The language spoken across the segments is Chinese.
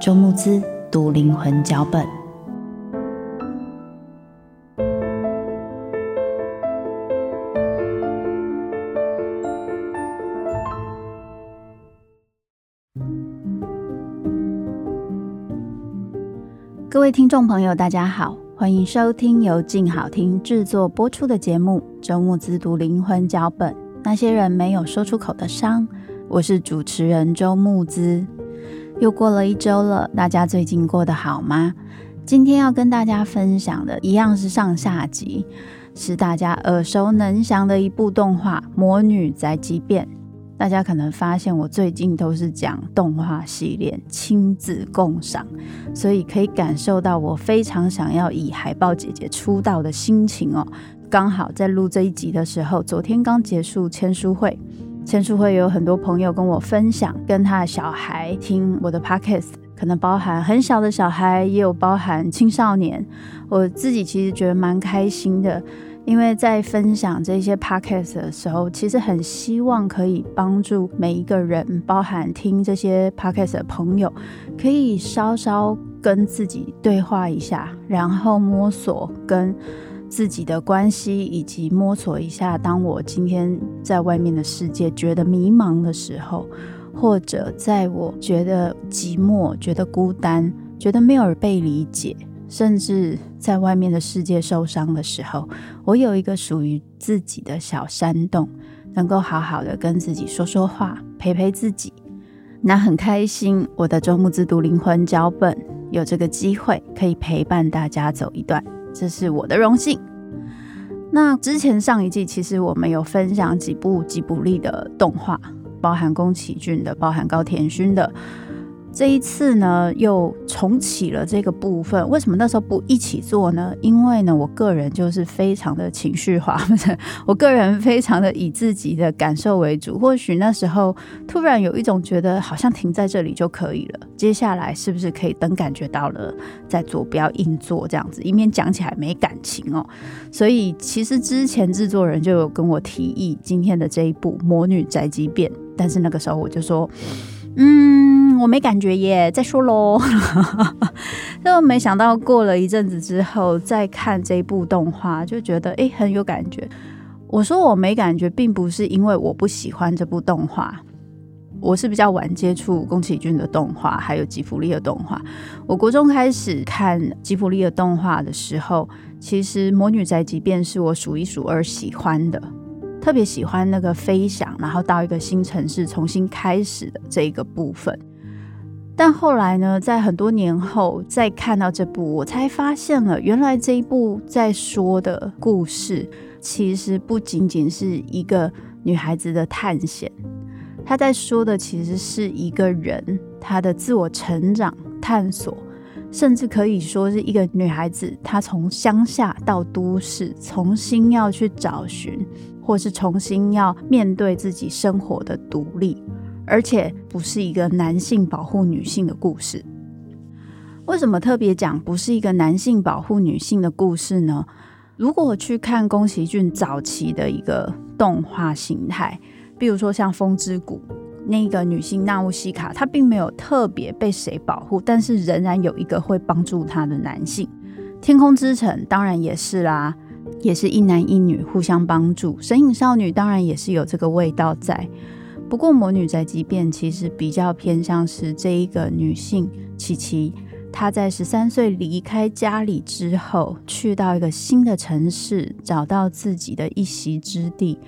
周慕姿读灵魂脚本。各位听众朋友，大家好。欢迎收听由静好听制作播出的节目《周慕姿读灵魂脚本》，那些人没有说出口的伤。我是主持人周慕姿。又过了一周了，大家最近过得好吗？今天要跟大家分享的一样是上下集，是大家耳熟能详的一部动画《魔女宅急便》。大家可能发现我最近都是讲动画系列，亲子共赏，所以可以感受到我非常想要以海豹姐姐出道的心情哦。刚好在录这一集的时候，昨天刚结束签书会，签书会有很多朋友跟我分享，跟他的小孩听我的 podcast，可能包含很小的小孩，也有包含青少年。我自己其实觉得蛮开心的。因为在分享这些 podcast 的时候，其实很希望可以帮助每一个人，包含听这些 podcast 的朋友，可以稍稍跟自己对话一下，然后摸索跟自己的关系，以及摸索一下，当我今天在外面的世界觉得迷茫的时候，或者在我觉得寂寞、觉得孤单、觉得没有被理解。甚至在外面的世界受伤的时候，我有一个属于自己的小山洞，能够好好的跟自己说说话，陪陪自己。那很开心，我的周慕姿读灵魂脚本有这个机会可以陪伴大家走一段，这是我的荣幸。那之前上一季其实我们有分享几部吉卜力的动画，包含宫崎骏的，包含高田勋的。这一次呢，又重启了这个部分。为什么那时候不一起做呢？因为呢，我个人就是非常的情绪化，我个人非常的以自己的感受为主。或许那时候突然有一种觉得，好像停在这里就可以了。接下来是不是可以等感觉到了再做，不要硬做这样子，以免讲起来没感情哦。所以其实之前制作人就有跟我提议今天的这一部《魔女宅急便》，但是那个时候我就说，我没感觉耶，再说喽。就没想到过了一阵子之后再看这部动画，就觉得诶很有感觉。我说我没感觉，并不是因为我不喜欢这部动画，我是比较晚接触宫崎骏的动画，还有吉卜力的动画。我国中开始看吉卜力的动画的时候，其实《魔女宅急便》是我数一数二喜欢的。特别喜欢那个飞翔，然后到一个新城市重新开始的这一个部分。但后来呢，在很多年后再看到这部，我才发现了，原来这一部在说的故事，其实不仅仅是一个女孩子的探险，她在说的其实是一个人她的自我成长、探索，甚至可以说是一个女孩子她从乡下到都市，重新要去找寻，或是重新要面对自己生活的独立。而且不是一个男性保护女性的故事。为什么特别讲不是一个男性保护女性的故事呢？如果去看宫崎骏早期的一个动画形态，比如说像《风之谷》，那个女性娜乌西卡，她并没有特别被谁保护，但是仍然有一个会帮助她的男性。《天空之城》当然也是啦，也是一男一女互相帮助。《神隐少女》当然也是有这个味道在。不过，《魔女宅急便》其实比较偏向是这一个女性琪琪。她在十三岁离开家里之后，去到一个新的城市，找到自己的一席之地。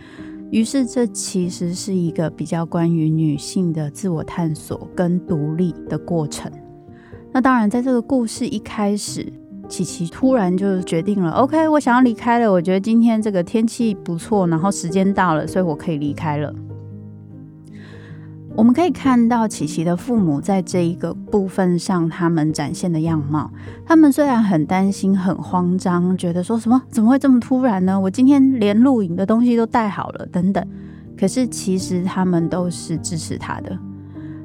于是，这其实是一个比较关于女性的自我探索跟独立的过程。那当然，在这个故事一开始，琪琪突然就决定了：OK，我想要离开了。我觉得今天这个天气不错，然后时间到了，所以我可以离开了。我们可以看到琪琪的父母在这一个部分上，他们展现的样貌。他们虽然很担心、很慌张，觉得说什么怎么会这么突然呢？我今天连录影的东西都带好了，等等。可是其实他们都是支持他的。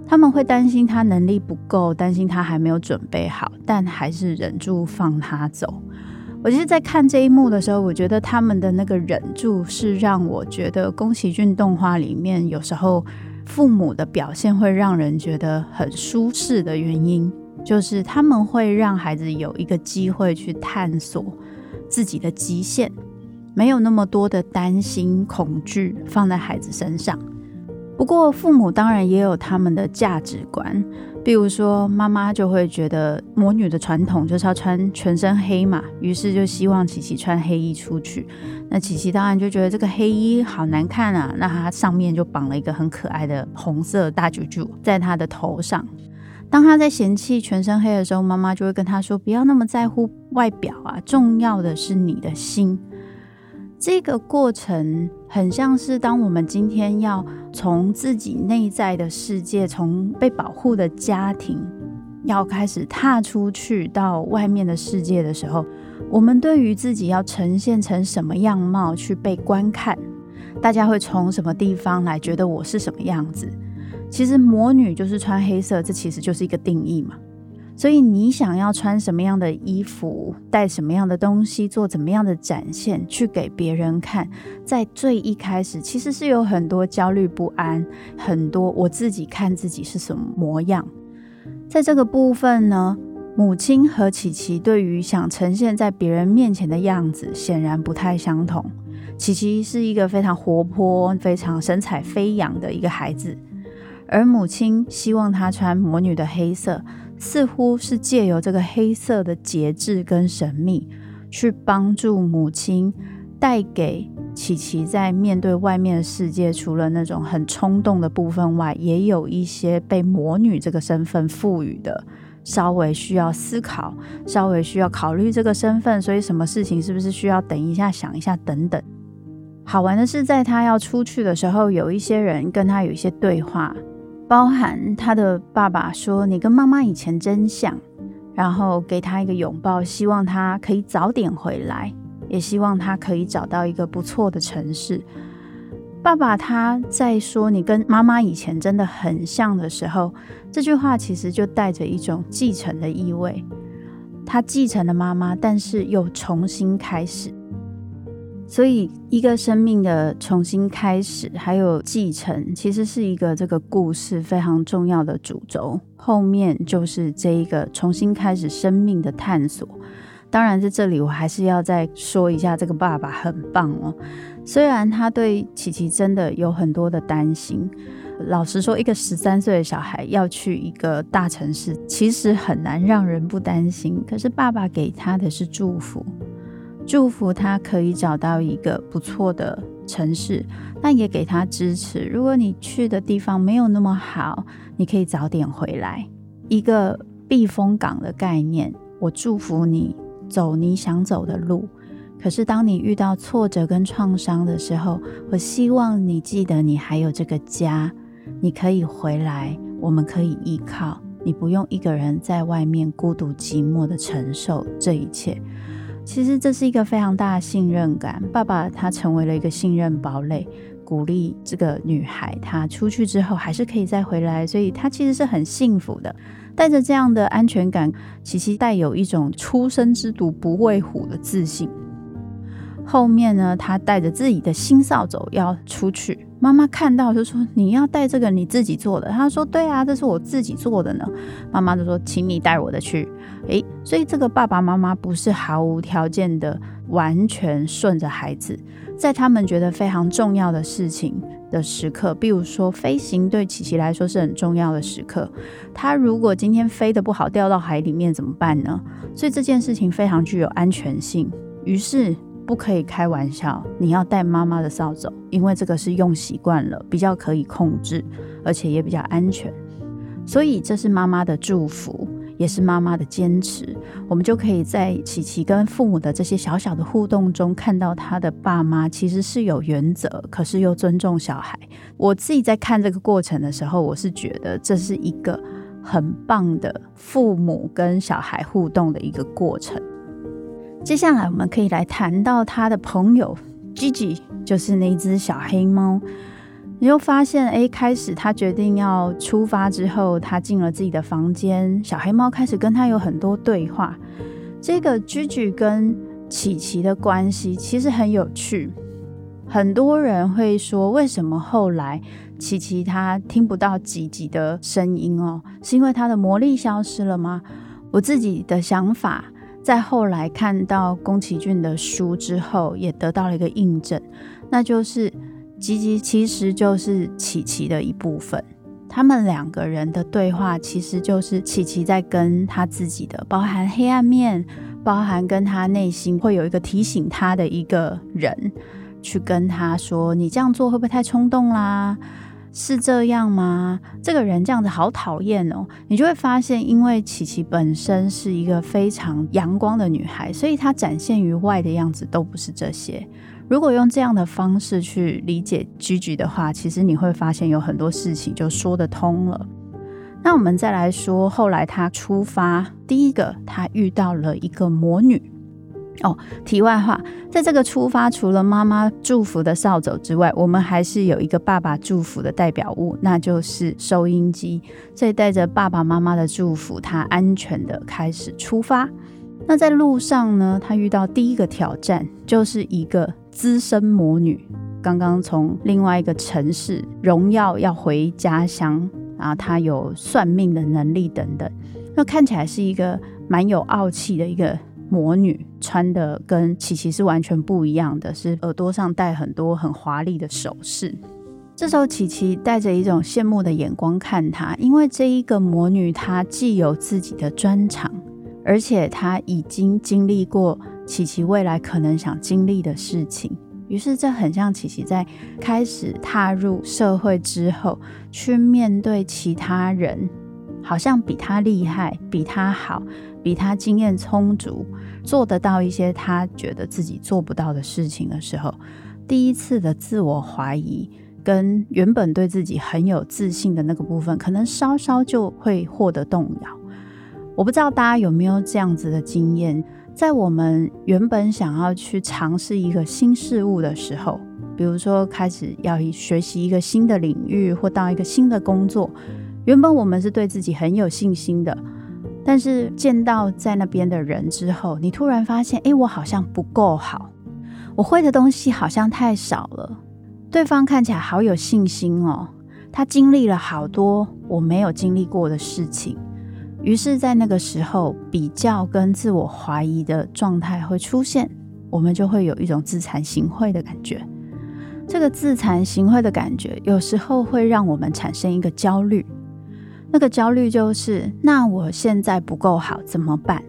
他们会担心他能力不够，担心他还没有准备好，但还是忍住放他走。我其实，在看这一幕的时候，我觉得他们的那个忍住，是让我觉得宫崎骏动画里面有时候。父母的表现会让人觉得很舒适的原因，就是他们会让孩子有一个机会去探索自己的极限，没有那么多的担心、恐惧放在孩子身上。不过，父母当然也有他们的价值观。比如说，妈妈就会觉得魔女的传统就是要穿全身黑嘛，于是就希望琪琪穿黑衣出去。那琪琪当然就觉得这个黑衣好难看啊，那她上面就绑了一个很可爱的红色大啾啾在她的头上。当她在嫌弃全身黑的时候，妈妈就会跟她说：“不要那么在乎外表啊，重要的是你的心。”这个过程很像是当我们今天要从自己内在的世界，从被保护的家庭，要开始踏出去到外面的世界的时候，我们对于自己要呈现成什么样貌去被观看，大家会从什么地方来觉得我是什么样子？其实魔女就是穿黑色，这其实就是一个定义嘛。所以你想要穿什么样的衣服，带什么样的东西，做怎么样的展现，去给别人看，在最一开始其实是有很多焦虑不安，很多我自己看自己是什么模样。在这个部分呢，母亲和琪琪对于想呈现在别人面前的样子显然不太相同。琪琪是一个非常活泼、非常神采飞扬的一个孩子，而母亲希望她穿魔女的黑色。似乎是借由这个黑色的节制跟神秘，去帮助母亲带给琪琪在面对外面的世界，除了那种很冲动的部分外，也有一些被魔女这个身份赋予的，稍微需要思考，稍微需要考虑这个身份，所以什么事情是不是需要等一下想一下等等。好玩的是，在他要出去的时候，有一些人跟他有一些对话。包含他的爸爸说：“你跟妈妈以前真像。”然后给他一个拥抱，希望他可以早点回来，也希望他可以找到一个不错的城市。爸爸他在说“你跟妈妈以前真的很像”的时候，这句话其实就带着一种继承的意味。他继承了妈妈，但是又重新开始。所以，一个生命的重新开始，还有继承，其实是一个这个故事非常重要的主轴。后面就是这一个重新开始生命的探索。当然，在这里我还是要再说一下，这个爸爸很棒哦。虽然他对琪琪真的有很多的担心，老实说，一个十三岁的小孩要去一个大城市，其实很难让人不担心。可是，爸爸给他的是祝福。祝福他可以找到一个不错的城市，但也给他支持。如果你去的地方没有那么好，你可以早点回来，一个避风港的概念。我祝福你走你想走的路。可是当你遇到挫折跟创伤的时候，我希望你记得你还有这个家，你可以回来，我们可以依靠，你不用一个人在外面孤独寂寞的承受这一切。其实这是一个非常大的信任感，爸爸他成为了一个信任堡垒，鼓励这个女孩她出去之后还是可以再回来，所以她其实是很幸福的。带着这样的安全感，琪琪带有一种初生之犊不畏虎的自信。后面呢，他带着自己的新扫帚要出去，妈妈看到就说：“你要带这个你自己做的？”他说：“对啊，这是我自己做的呢。”妈妈就说：“请你带我的去。”诶，所以这个爸爸妈妈不是毫无条件的完全顺着孩子，在他们觉得非常重要的事情的时刻，比如说飞行对琪琪来说是很重要的时刻，他如果今天飞得不好，掉到海里面怎么办呢？所以这件事情非常具有安全性，于是。不可以开玩笑，你要带妈妈的扫帚，因为这个是用习惯了，比较可以控制，而且也比较安全。所以这是妈妈的祝福，也是妈妈的坚持。我们就可以在琪琪跟父母的这些小小的互动中，看到他的爸妈其实是有原则，可是又尊重小孩。我自己在看这个过程的时候，我是觉得这是一个很棒的父母跟小孩互动的一个过程。接下来我们可以来谈到他的朋友 Gigi，就是那只小黑猫。你又发现，哎，开始他决定要出发之后，他进了自己的房间，小黑猫开始跟他有很多对话。这个 Gigi 跟琪琪的关系其实很有趣。很多人会说，为什么后来琪琪他听不到吉吉的声音哦？是因为他的魔力消失了吗？我自己的想法。在后来看到宫崎骏的书之后，也得到了一个印证，那就是吉吉其实就是琪琪的一部分。他们两个人的对话，其实就是琪琪在跟他自己的，包含黑暗面，包含跟他内心会有一个提醒他的一个人，去跟他说：“你这样做会不会太冲动啦？”是这样吗？这个人这样子好讨厌哦。你就会发现，因为琪琪本身是一个非常阳光的女孩，所以她展现于外的样子都不是这些。如果用这样的方式去理解 Gigi 的话，其实你会发现有很多事情就说得通了。那我们再来说，后来他出发，第一个他遇到了一个魔女。哦，题外话，在这个出发，除了妈妈祝福的扫帚之外，我们还是有一个爸爸祝福的代表物，那就是收音机。所以带着爸爸妈妈的祝福，他安全的开始出发。那在路上呢，他遇到第一个挑战，就是一个资深魔女，刚刚从另外一个城市荣耀要回家乡，然后他有算命的能力等等。那看起来是一个蛮有傲气的一个。魔女穿的跟琪琪是完全不一样的，是耳朵上戴很多很华丽的首饰。这时候，琪琪带着一种羡慕的眼光看她，因为这一个魔女她既有自己的专长，而且她已经经历过琪琪未来可能想经历的事情。于是，这很像琪琪在开始踏入社会之后，去面对其他人，好像比他厉害，比他好。比他经验充足，做得到一些他觉得自己做不到的事情的时候，第一次的自我怀疑跟原本对自己很有自信的那个部分，可能稍稍就会获得动摇。我不知道大家有没有这样子的经验，在我们原本想要去尝试一个新事物的时候，比如说开始要学习一个新的领域，或到一个新的工作，原本我们是对自己很有信心的。但是见到在那边的人之后，你突然发现，诶，我好像不够好，我会的东西好像太少了。对方看起来好有信心哦，他经历了好多我没有经历过的事情。于是，在那个时候，比较跟自我怀疑的状态会出现，我们就会有一种自惭形秽的感觉。这个自惭形秽的感觉，有时候会让我们产生一个焦虑。那个焦虑就是，那我现在不够好，怎么办？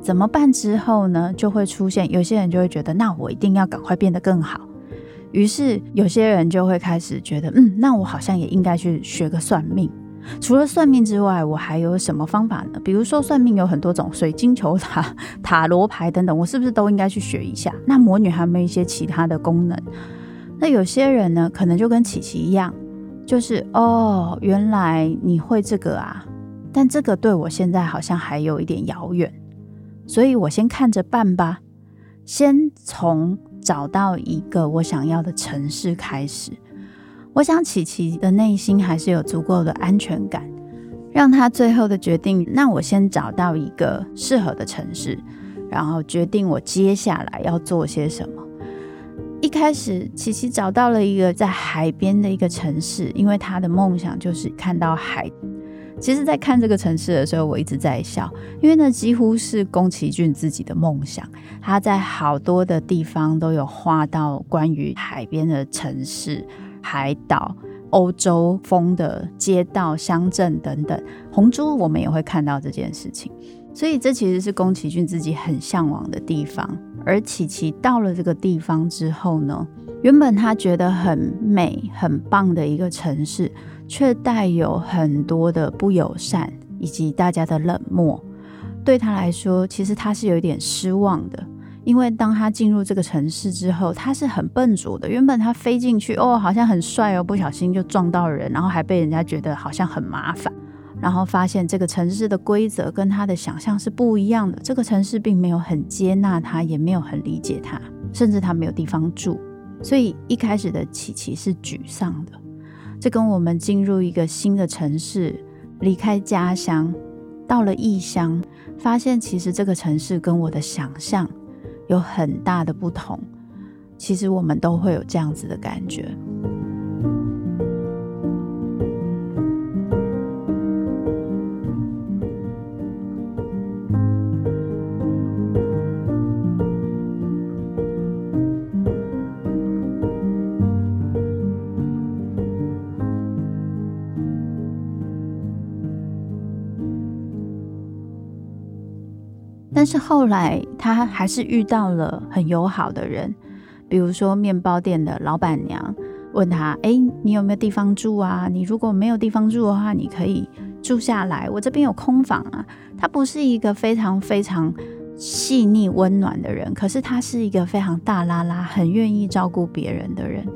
怎么办之后呢，就会出现有些人就会觉得，那我一定要赶快变得更好。于是有些人就会开始觉得，嗯，那我好像也应该去学个算命。除了算命之外，我还有什么方法呢？比如说算命有很多种，水晶球塔、塔罗牌等等，我是不是都应该去学一下？那魔女还有没有一些其他的功能？那有些人呢，可能就跟琪琪一样。就是哦，原来你会这个啊，但这个对我现在好像还有一点遥远，所以我先看着办吧。先从找到一个我想要的城市开始。我想琪琪的内心还是有足够的安全感，让他最后的决定，那我先找到一个适合的城市，然后决定我接下来要做些什么。一开始，琪琪找到了一个在海边的一个城市，因为他的梦想就是看到海。其实，在看这个城市的时候，我一直在笑，因为那几乎是宫崎骏自己的梦想。他在好多的地方都有画到关于海边的城市、海岛、欧洲风的街道、乡镇等等。红猪，我们也会看到这件事情，所以这其实是宫崎骏自己很向往的地方。而琪琪到了这个地方之后呢，原本他觉得很美、很棒的一个城市。却带有很多的不友善以及大家的冷漠，对他来说，其实他是有一点失望的。因为当他进入这个城市之后，他是很笨拙的。原本他飞进去，哦，好像很帅哦，不小心就撞到人，然后还被人家觉得好像很麻烦。然后发现这个城市的规则跟他的想象是不一样的。这个城市并没有很接纳他，也没有很理解他，甚至他没有地方住。所以一开始的琪琪是沮丧的。这跟我们进入一个新的城市，离开家乡，到了异乡，发现其实这个城市跟我的想象有很大的不同。其实我们都会有这样子的感觉。是后来，他还是遇到了很友好的人，比如说面包店的老板娘问他：“哎，你有没有地方住啊？你如果没有地方住的话，你可以住下来，我这边有空房啊。”他不是一个非常非常细腻温暖的人，可是他是一个非常大拉拉、很愿意照顾别人的人，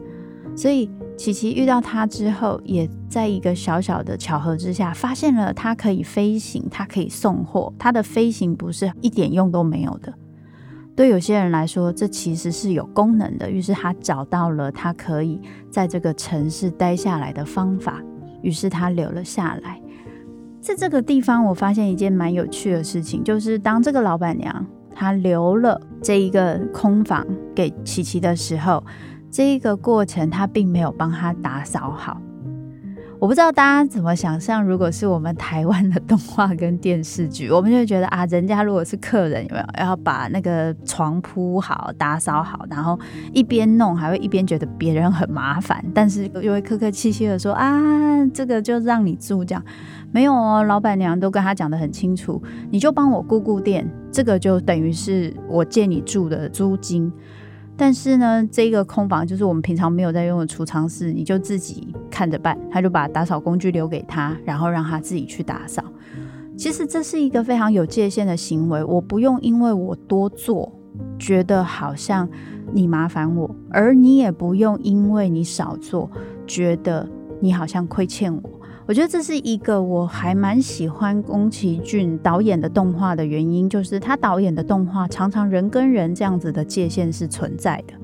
所以。琪琪遇到他之后，也在一个小小的巧合之下，发现了他可以飞行，他可以送货。他的飞行不是一点用都没有的，对有些人来说，这其实是有功能的。于是他找到了他可以在这个城市待下来的方法，于是他留了下来。在这个地方，我发现一件蛮有趣的事情，就是当这个老板娘她留了这一个空房给琪琪的时候。这个过程，他并没有帮他打扫好。我不知道大家怎么想象，如果是我们台湾的动画跟电视剧，我们就觉得啊，人家如果是客人，有没有要把那个床铺好、打扫好，然后一边弄，还会一边觉得别人很麻烦，但是又会客客气气的说啊，这个就让你住这样。没有哦，老板娘都跟他讲得很清楚，你就帮我顾顾店，这个就等于是我借你住的租金。但是呢，这个空房就是我们平常没有在用的储藏室，你就自己看着办。他就把打扫工具留给他，然后让他自己去打扫。其实这是一个非常有界限的行为，我不用因为我多做，觉得好像你麻烦我，而你也不用因为你少做，觉得你好像亏欠我。我觉得这是一个我还蛮喜欢宫崎骏导演的动画的原因，就是他导演的动画常常人跟人这样子的界限是存在的。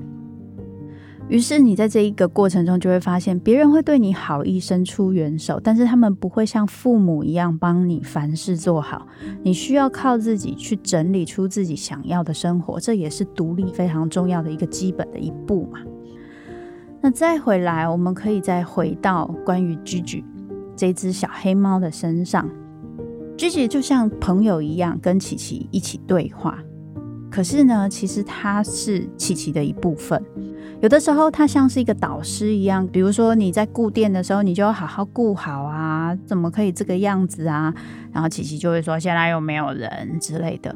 于是你在这一个过程中就会发现，别人会对你好意伸出援手，但是他们不会像父母一样帮你凡事做好。你需要靠自己去整理出自己想要的生活，这也是独立非常重要的一个基本的一步嘛。那再回来，我们可以再回到关于居居。这只小黑猫的身上 gig 就像朋友一样跟琪琪一起对话。可是呢，其实它是琪琪的一部分。有的时候，它像是一个导师一样，比如说你在顾店的时候，你就要好好顾好啊，怎么可以这个样子啊？然后琪琪就会说：“现在又没有人之类的。”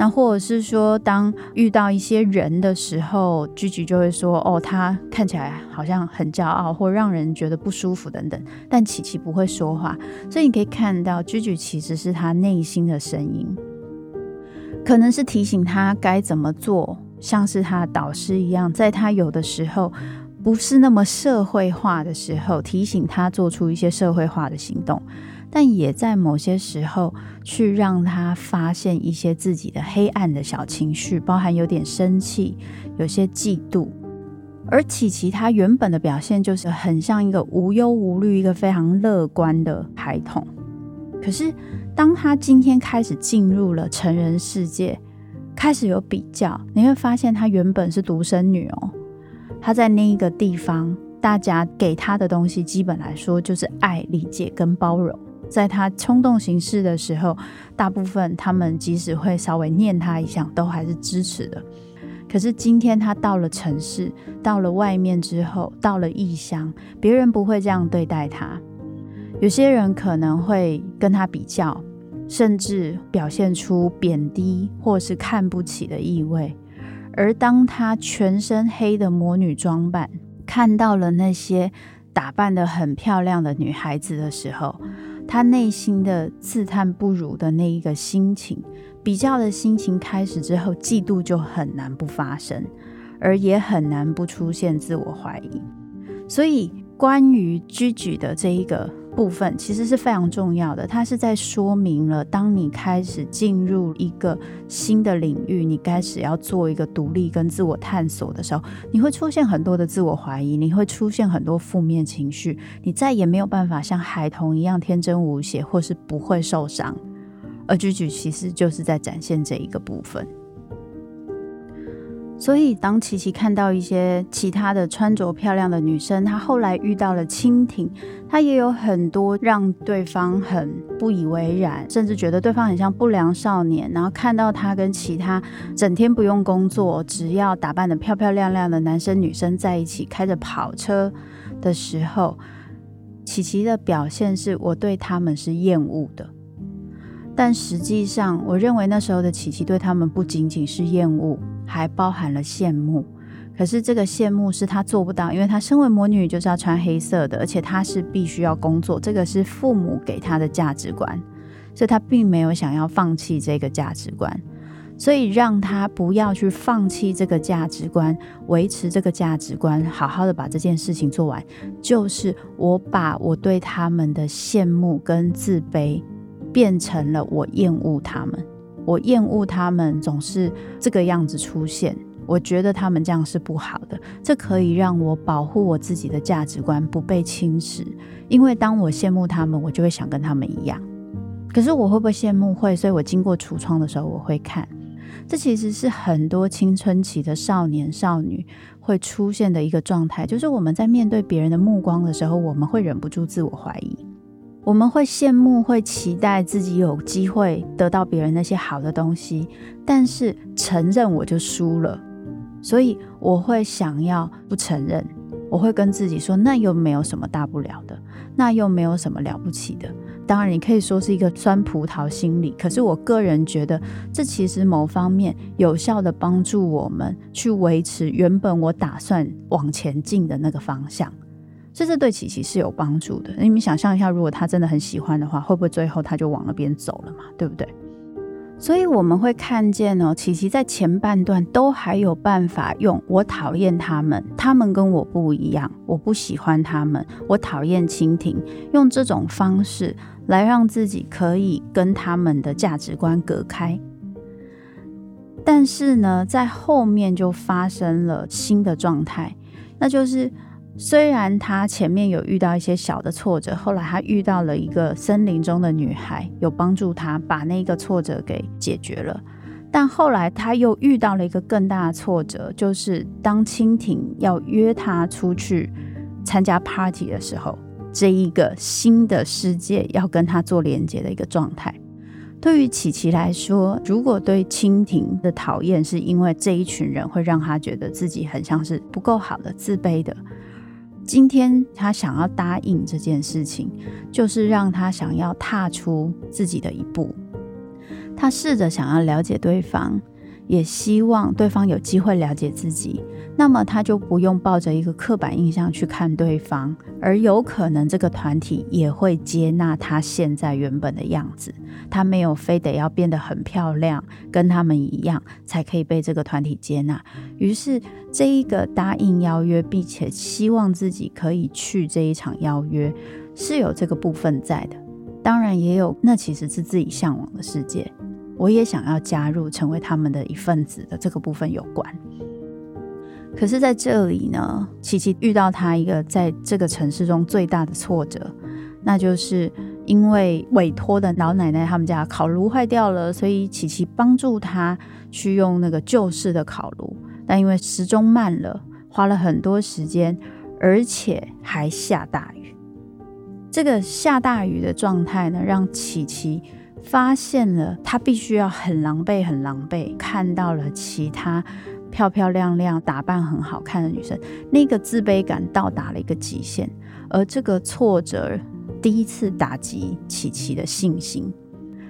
那或者是说，当遇到一些人的时候居居就会说：“哦，他看起来好像很骄傲，或让人觉得不舒服等等。”但琪琪不会说话，所以你可以看到居居其实是他内心的声音，可能是提醒他该怎么做，像是他的导师一样，在他有的时候不是那么社会化的时候，提醒他做出一些社会化的行动。但也在某些时候，去让他发现一些自己的黑暗的小情绪，包含有点生气，有些嫉妒。而琪琪他原本的表现就是很像一个无忧无虑、一个非常乐观的孩童。可是当他今天开始进入了成人世界，开始有比较，你会发现他原本是独生女哦。他在那一个地方，大家给他的东西，基本来说就是爱、理解跟包容。在他冲动行事的时候，大部分他们即使会稍微念他一下，都还是支持的。可是今天他到了城市，到了外面之后，到了异乡，别人不会这样对待他。有些人可能会跟他比较。甚至表现出贬低或是看不起的意味，而当他全身黑的魔女装扮，看到了那些打扮得很漂亮的女孩子的时候，他内心的自叹不如的那一个心情，比较的心情开始之后，嫉妒就很难不发生，而也很难不出现自我怀疑。所以，关于居举的这一个。部分其实是非常重要的，它是在说明了，当你开始进入一个新的领域，你开始要做一个独立跟自我探索的时候，你会出现很多的自我怀疑，你会出现很多负面情绪，你再也没有办法像孩童一样天真无邪，或是不会受伤。而举举其实就是在展现这一个部分。所以，当琪琪看到一些其他的穿着漂亮的女生，她后来遇到了蜻蜓，她也有很多让对方很不以为然，甚至觉得对方很像不良少年。然后看到她跟其他整天不用工作，只要打扮得漂漂亮亮的男生女生在一起，开着跑车的时候，琪琪的表现是我对他们是厌恶的。但实际上，我认为那时候的琪琪对他们不仅仅是厌恶。还包含了羡慕，可是这个羡慕是他做不到，因为他身为魔女就是要穿黑色的，而且他是必须要工作，这个是父母给他的价值观，所以他并没有想要放弃这个价值观，所以让他不要去放弃这个价值观，维持这个价值观，好好的把这件事情做完，就是我把我对他们的羡慕跟自卑变成了我厌恶他们。我厌恶他们总是这个样子出现，我觉得他们这样是不好的。这可以让我保护我自己的价值观不被侵蚀，因为当我羡慕他们，我就会想跟他们一样。可是我会不会羡慕？会，所以我经过橱窗的时候，我会看。这其实是很多青春期的少年少女会出现的一个状态，就是我们在面对别人的目光的时候，我们会忍不住自我怀疑。我们会羡慕，会期待自己有机会得到别人那些好的东西，但是承认我就输了，所以我会想要不承认，我会跟自己说，那又没有什么大不了的，那又没有什么了不起的。当然，你可以说是一个酸葡萄心理，可是我个人觉得，这其实某方面有效地帮助我们去维持原本我打算往前进的那个方向。这是对琪琪是有帮助的。你们想象一下，如果他真的很喜欢的话，会不会最后他就往那边走了嘛？对不对？所以我们会看见哦，琪琪在前半段都还有办法用“我讨厌他们，他们跟我不一样，我不喜欢他们，我讨厌蜻蜓”，用这种方式来让自己可以跟他们的价值观隔开。但是呢，在后面就发生了新的状态，那就是。虽然他前面有遇到一些小的挫折，后来他遇到了一个森林中的女孩，有帮助他把那个挫折给解决了。但后来他又遇到了一个更大的挫折，就是当蜻蜓要约他出去参加 party 的时候，这一个新的世界要跟他做连接的一个状态。对于琪琪来说，如果对蜻蜓的讨厌是因为这一群人会让他觉得自己很像是不够好的、自卑的。今天他想要答应这件事情，就是让他想要踏出自己的一步。他试着想要了解对方，也希望对方有机会了解自己。那么他就不用抱着一个刻板印象去看对方，而有可能这个团体也会接纳他现在原本的样子。他没有非得要变得很漂亮，跟他们一样才可以被这个团体接纳。于是这一个答应邀约，并且希望自己可以去这一场邀约，是有这个部分在的。当然也有，那其实是自己向往的世界，我也想要加入，成为他们的一份子的这个部分有关。可是在这里呢，琪琪遇到他一个在这个城市中最大的挫折，那就是因为委托的老奶奶他们家烤炉坏掉了，所以琪琪帮助他去用那个旧式的烤炉，但因为时钟慢了，花了很多时间，而且还下大雨。这个下大雨的状态呢，让琪琪发现了他必须要很狼狈，很狼狈，看到了其他。漂漂亮亮、打扮很好看的女生，那个自卑感到达了一个极限，而这个挫折第一次打击琪琪的信心。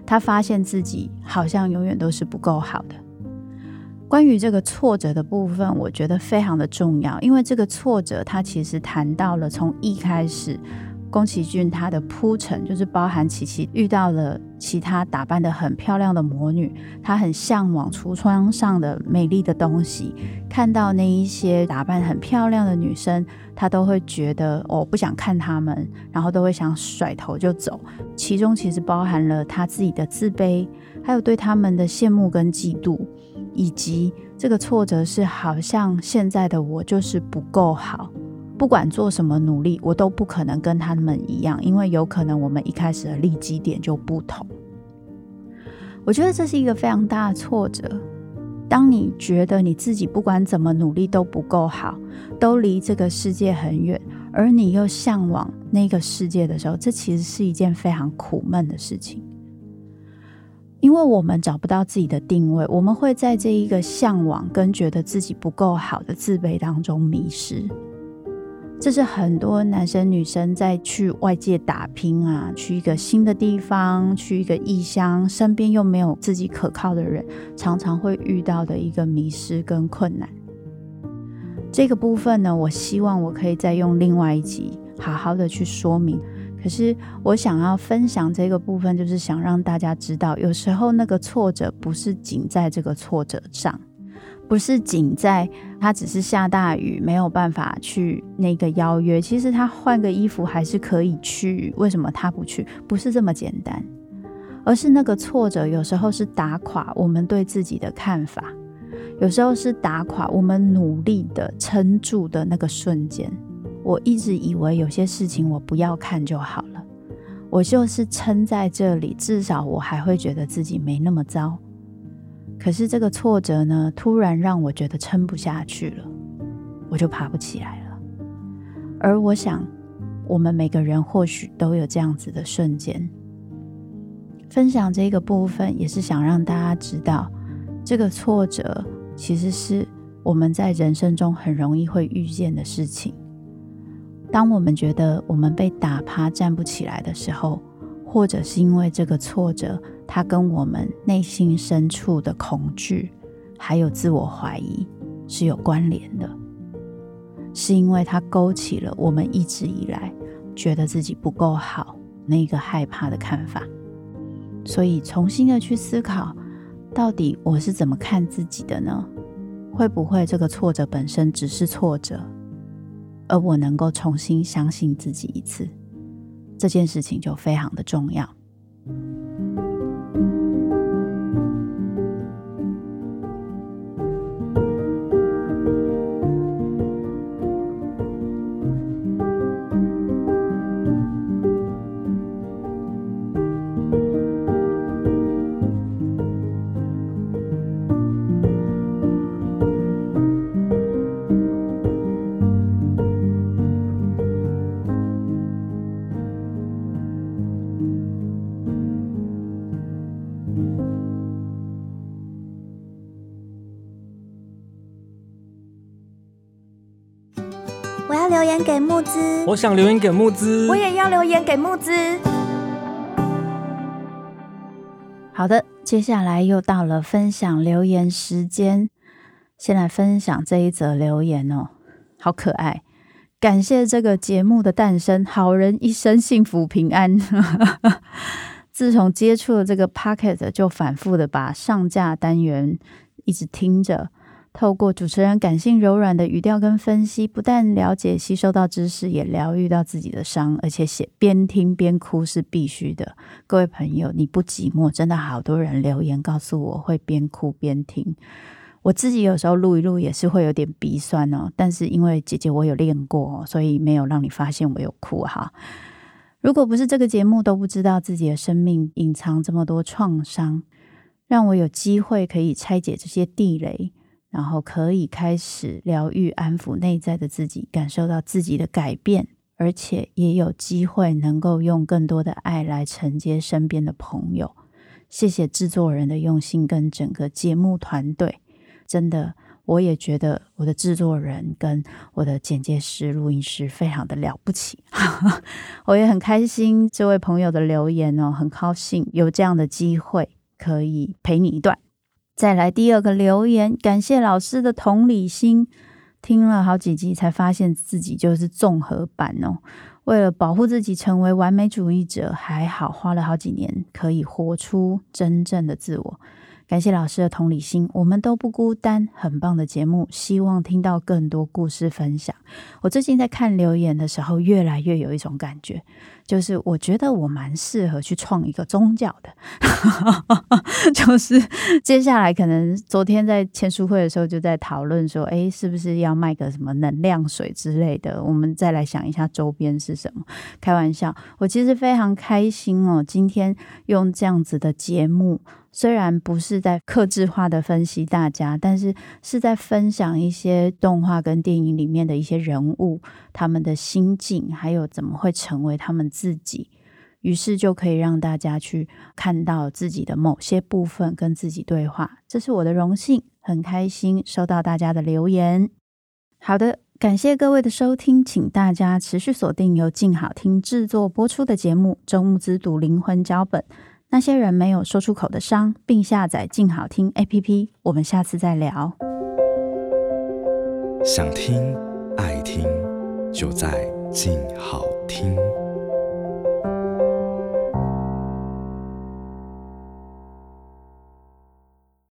她发现自己好像永远都是不够好的。关于这个挫折的部分，我觉得非常的重要，因为这个挫折它其实谈到了从一开始。宫崎骏他的铺陈就是包含琪琪遇到了其他打扮得很漂亮的魔女，她很向往橱窗上的美丽的东西，看到那一些打扮很漂亮的女生，她都会觉得哦，不想看她们，然后都会想甩头就走。其中其实包含了她自己的自卑，还有对他们的羡慕跟嫉妒，以及这个挫折是好像现在的我就是不够好。不管做什么努力，我都不可能跟他们一样，因为有可能我们一开始的立基点就不同。我觉得这是一个非常大的挫折。当你觉得你自己不管怎么努力都不够好，都离这个世界很远，而你又向往那个世界的时候，这其实是一件非常苦闷的事情。因为我们找不到自己的定位，我们会在这一个向往跟觉得自己不够好的自卑当中迷失。这是很多男生女生在去外界打拼啊，去一个新的地方，去一个异乡，身边又没有自己可靠的人，常常会遇到的一个迷失跟困难。这个部分呢，我希望我可以再用另外一集好好的去说明。可是我想要分享这个部分，就是想让大家知道，有时候那个挫折不是仅在这个挫折上。不是仅在他只是下大雨没有办法去那个邀约，其实他换个衣服还是可以去。为什么他不去？不是这么简单，而是那个挫折有时候是打垮我们对自己的看法，有时候是打垮我们努力的撑住的那个瞬间。我一直以为有些事情我不要看就好了，我就是撑在这里，至少我还会觉得自己没那么糟。可是这个挫折呢，突然让我觉得撑不下去了，我就爬不起来了。而我想，我们每个人或许都有这样子的瞬间。分享这个部分，也是想让大家知道，这个挫折其实是我们在人生中很容易会遇见的事情。当我们觉得我们被打趴、站不起来的时候，或者是因为这个挫折，它跟我们内心深处的恐惧，还有自我怀疑是有关联的，是因为它勾起了我们一直以来觉得自己不够好那个害怕的看法，所以重新的去思考，到底我是怎么看自己的呢？会不会这个挫折本身只是挫折，而我能够重新相信自己一次？这件事情就非常的重要。留言给木子，我想留言给木子，我也要留言给木子。好的，接下来又到了分享留言时间。先来分享这一则留言哦，好可爱！感谢这个节目的诞生，好人一生幸福平安。自从接触了这个 Podcast，就反复的把上架单元一直听着。透过主持人感性柔软的语调跟分析，不但了解吸收到知识，也疗愈到自己的伤，而且写边听边哭是必须的。各位朋友，你不寂寞，真的好多人留言告诉我会边哭边听。我自己有时候录一录也是会有点鼻酸哦，但是因为姐姐我有练过，所以没有让你发现我有哭哈。如果不是这个节目，都不知道自己的生命隐藏这么多创伤，让我有机会可以拆解这些地雷，然后可以开始疗愈、安抚内在的自己，感受到自己的改变，而且也有机会能够用更多的爱来承接身边的朋友。谢谢制作人的用心跟整个节目团队，真的。我也觉得我的制作人跟我的剪接师、录音师非常的了不起，我也很开心这位朋友的留言哦，很高兴有这样的机会可以陪你一段。再来第二个留言，感谢老师的同理心，听了好几集才发现自己就是综合版哦。为了保护自己成为完美主义者，还好花了好几年可以活出真正的自我。感谢老师的同理心，我们都不孤单，很棒的节目，希望听到更多故事分享。我最近在看留言的时候，越来越有一种感觉，就是我觉得我蛮适合去创一个宗教的。就是接下来可能昨天在签书会的时候就在讨论说，诶，是不是要卖个什么能量水之类的？我们再来想一下周边是什么。开玩笑，我其实非常开心哦，今天用这样子的节目。虽然不是在克制化的分析大家，但是是在分享一些动画跟电影里面的一些人物，他们的心境，还有怎么会成为他们自己，于是就可以让大家去看到自己的某些部分，跟自己对话。这是我的荣幸，很开心收到大家的留言。好的，感谢各位的收听，请大家持续锁定由静好听制作播出的节目《周慕姿读灵魂脚本》。那些人没有说出口的伤，并下载静好听 APP。我们下次再聊。想听爱听，就在静好听。